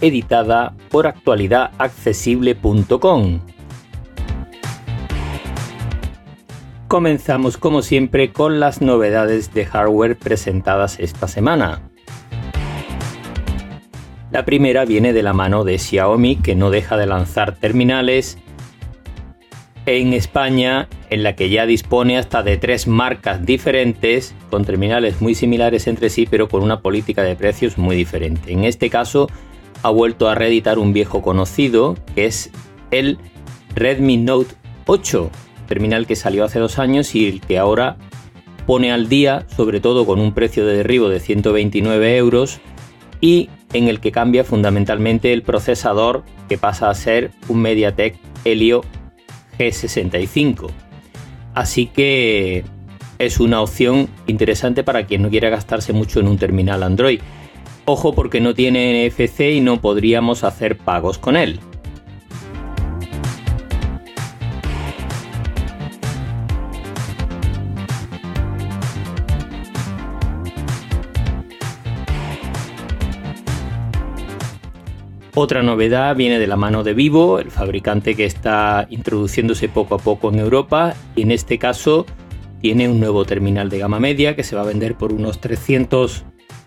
editada por actualidadaccesible.com. Comenzamos como siempre con las novedades de hardware presentadas esta semana. La primera viene de la mano de Xiaomi que no deja de lanzar terminales en España en la que ya dispone hasta de tres marcas diferentes con terminales muy similares entre sí pero con una política de precios muy diferente. En este caso ha vuelto a reeditar un viejo conocido que es el Redmi Note 8, terminal que salió hace dos años y el que ahora pone al día, sobre todo con un precio de derribo de 129 euros y en el que cambia fundamentalmente el procesador que pasa a ser un MediaTek Helio G65. Así que es una opción interesante para quien no quiera gastarse mucho en un terminal Android. Ojo porque no tiene NFC y no podríamos hacer pagos con él. Otra novedad viene de la mano de Vivo, el fabricante que está introduciéndose poco a poco en Europa y en este caso tiene un nuevo terminal de gama media que se va a vender por unos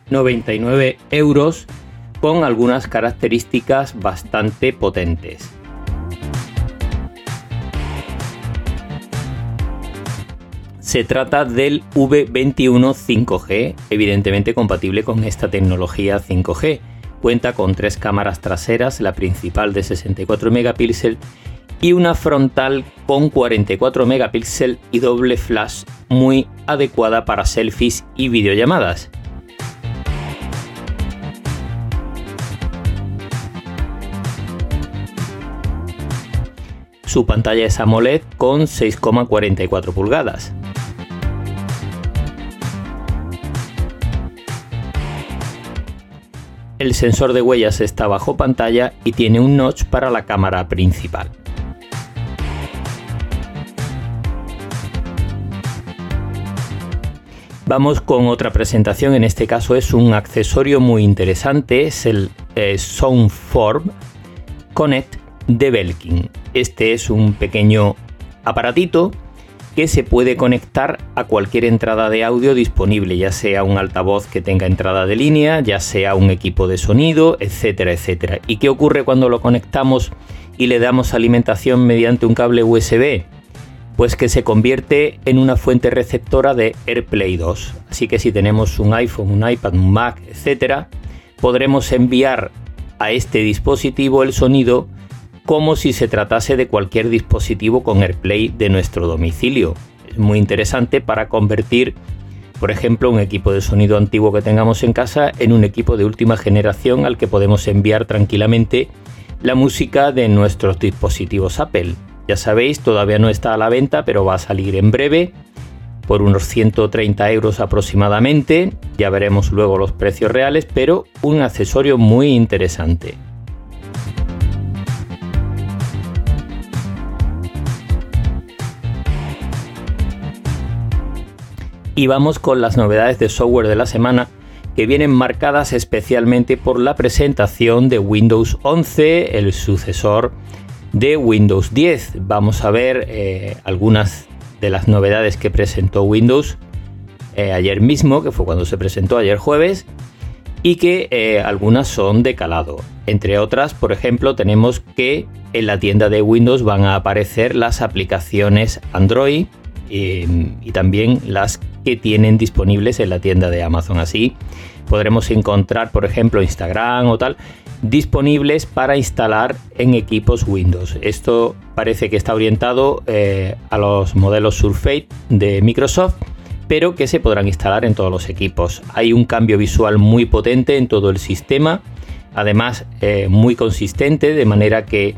399 euros con algunas características bastante potentes. Se trata del V21 5G, evidentemente compatible con esta tecnología 5G Cuenta con tres cámaras traseras, la principal de 64 megapíxeles y una frontal con 44 megapíxeles y doble flash muy adecuada para selfies y videollamadas. Su pantalla es AMOLED con 6,44 pulgadas. El sensor de huellas está bajo pantalla y tiene un notch para la cámara principal. Vamos con otra presentación, en este caso es un accesorio muy interesante, es el eh, Soundform Connect de Belkin. Este es un pequeño aparatito que se puede conectar a cualquier entrada de audio disponible, ya sea un altavoz que tenga entrada de línea, ya sea un equipo de sonido, etcétera, etcétera. ¿Y qué ocurre cuando lo conectamos y le damos alimentación mediante un cable USB? Pues que se convierte en una fuente receptora de AirPlay 2. Así que si tenemos un iPhone, un iPad, un Mac, etcétera, podremos enviar a este dispositivo el sonido como si se tratase de cualquier dispositivo con AirPlay de nuestro domicilio. Es muy interesante para convertir, por ejemplo, un equipo de sonido antiguo que tengamos en casa en un equipo de última generación al que podemos enviar tranquilamente la música de nuestros dispositivos Apple. Ya sabéis, todavía no está a la venta, pero va a salir en breve por unos 130 euros aproximadamente. Ya veremos luego los precios reales, pero un accesorio muy interesante. Y vamos con las novedades de software de la semana que vienen marcadas especialmente por la presentación de Windows 11, el sucesor de Windows 10. Vamos a ver eh, algunas de las novedades que presentó Windows eh, ayer mismo, que fue cuando se presentó ayer jueves, y que eh, algunas son de calado. Entre otras, por ejemplo, tenemos que en la tienda de Windows van a aparecer las aplicaciones Android y también las que tienen disponibles en la tienda de Amazon. Así podremos encontrar, por ejemplo, Instagram o tal, disponibles para instalar en equipos Windows. Esto parece que está orientado eh, a los modelos Surface de Microsoft, pero que se podrán instalar en todos los equipos. Hay un cambio visual muy potente en todo el sistema. además eh, muy consistente, de manera que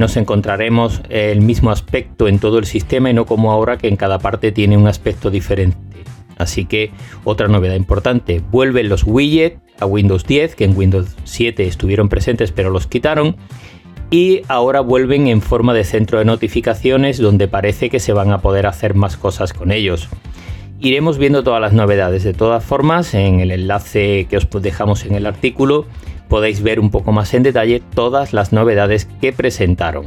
nos encontraremos el mismo aspecto en todo el sistema y no como ahora que en cada parte tiene un aspecto diferente. Así que otra novedad importante, vuelven los widgets a Windows 10, que en Windows 7 estuvieron presentes pero los quitaron, y ahora vuelven en forma de centro de notificaciones donde parece que se van a poder hacer más cosas con ellos. Iremos viendo todas las novedades. De todas formas, en el enlace que os dejamos en el artículo podéis ver un poco más en detalle todas las novedades que presentaron.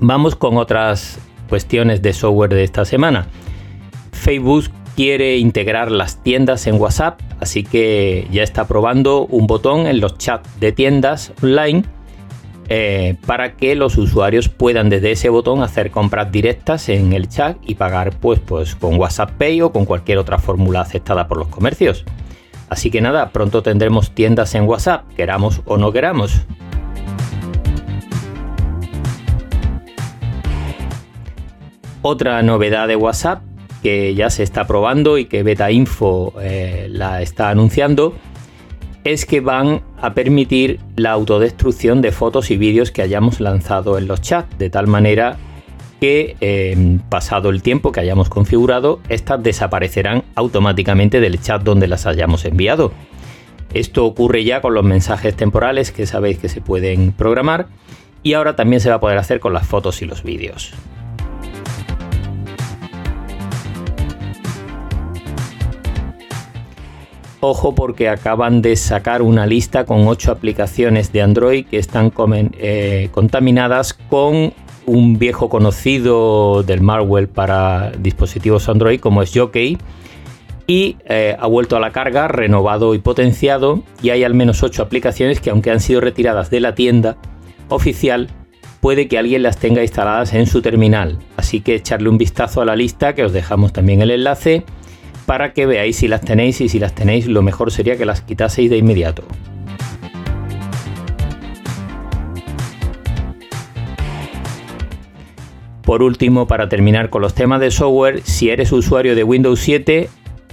Vamos con otras cuestiones de software de esta semana. Facebook quiere integrar las tiendas en WhatsApp, así que ya está probando un botón en los chats de tiendas online eh, para que los usuarios puedan desde ese botón hacer compras directas en el chat y pagar pues, pues con WhatsApp Pay o con cualquier otra fórmula aceptada por los comercios. Así que nada, pronto tendremos tiendas en WhatsApp, queramos o no queramos. Otra novedad de WhatsApp que ya se está probando y que Beta Info eh, la está anunciando es que van a permitir la autodestrucción de fotos y vídeos que hayamos lanzado en los chats, de tal manera que em, pasado el tiempo que hayamos configurado, estas desaparecerán automáticamente del chat donde las hayamos enviado. Esto ocurre ya con los mensajes temporales que sabéis que se pueden programar y ahora también se va a poder hacer con las fotos y los vídeos. Ojo porque acaban de sacar una lista con 8 aplicaciones de Android que están eh, contaminadas con un viejo conocido del malware para dispositivos Android como es Jockey. Y eh, ha vuelto a la carga, renovado y potenciado. Y hay al menos 8 aplicaciones que aunque han sido retiradas de la tienda oficial puede que alguien las tenga instaladas en su terminal. Así que echarle un vistazo a la lista que os dejamos también el enlace para que veáis si las tenéis y si las tenéis lo mejor sería que las quitaseis de inmediato. Por último, para terminar con los temas de software, si eres usuario de Windows 7,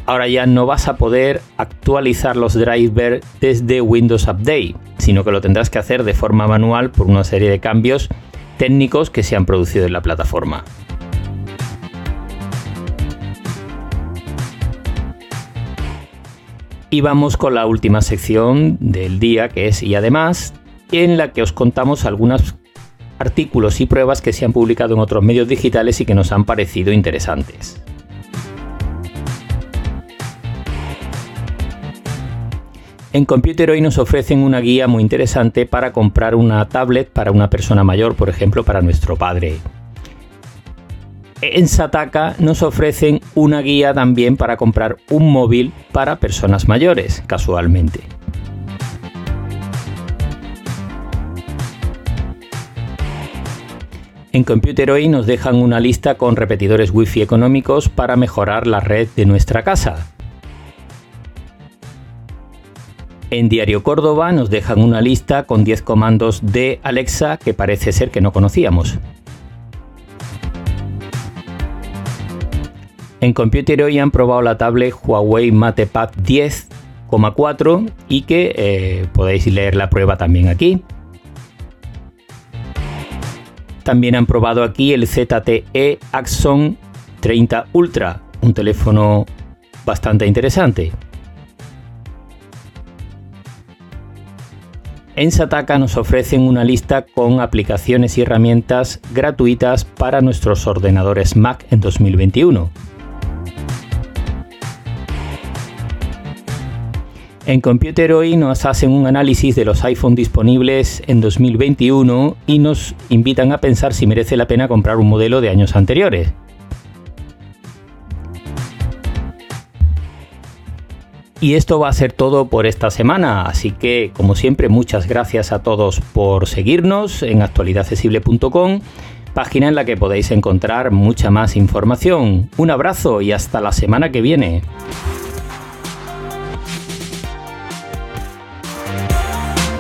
ahora ya no vas a poder actualizar los drivers desde Windows Update, sino que lo tendrás que hacer de forma manual por una serie de cambios técnicos que se han producido en la plataforma. Y vamos con la última sección del día, que es y además, en la que os contamos algunos artículos y pruebas que se han publicado en otros medios digitales y que nos han parecido interesantes. En Computer hoy nos ofrecen una guía muy interesante para comprar una tablet para una persona mayor, por ejemplo, para nuestro padre en Sataka nos ofrecen una guía también para comprar un móvil para personas mayores, casualmente. En Computer Hoy nos dejan una lista con repetidores Wi-Fi económicos para mejorar la red de nuestra casa. En Diario Córdoba nos dejan una lista con 10 comandos de Alexa que parece ser que no conocíamos. En Computer hoy han probado la tablet Huawei MatePad 10,4 y que eh, podéis leer la prueba también aquí. También han probado aquí el ZTE Axon 30 Ultra, un teléfono bastante interesante. En Sataka nos ofrecen una lista con aplicaciones y herramientas gratuitas para nuestros ordenadores Mac en 2021. En Computer hoy nos hacen un análisis de los iPhone disponibles en 2021 y nos invitan a pensar si merece la pena comprar un modelo de años anteriores. Y esto va a ser todo por esta semana, así que como siempre muchas gracias a todos por seguirnos en actualidadaccesible.com, página en la que podéis encontrar mucha más información. Un abrazo y hasta la semana que viene.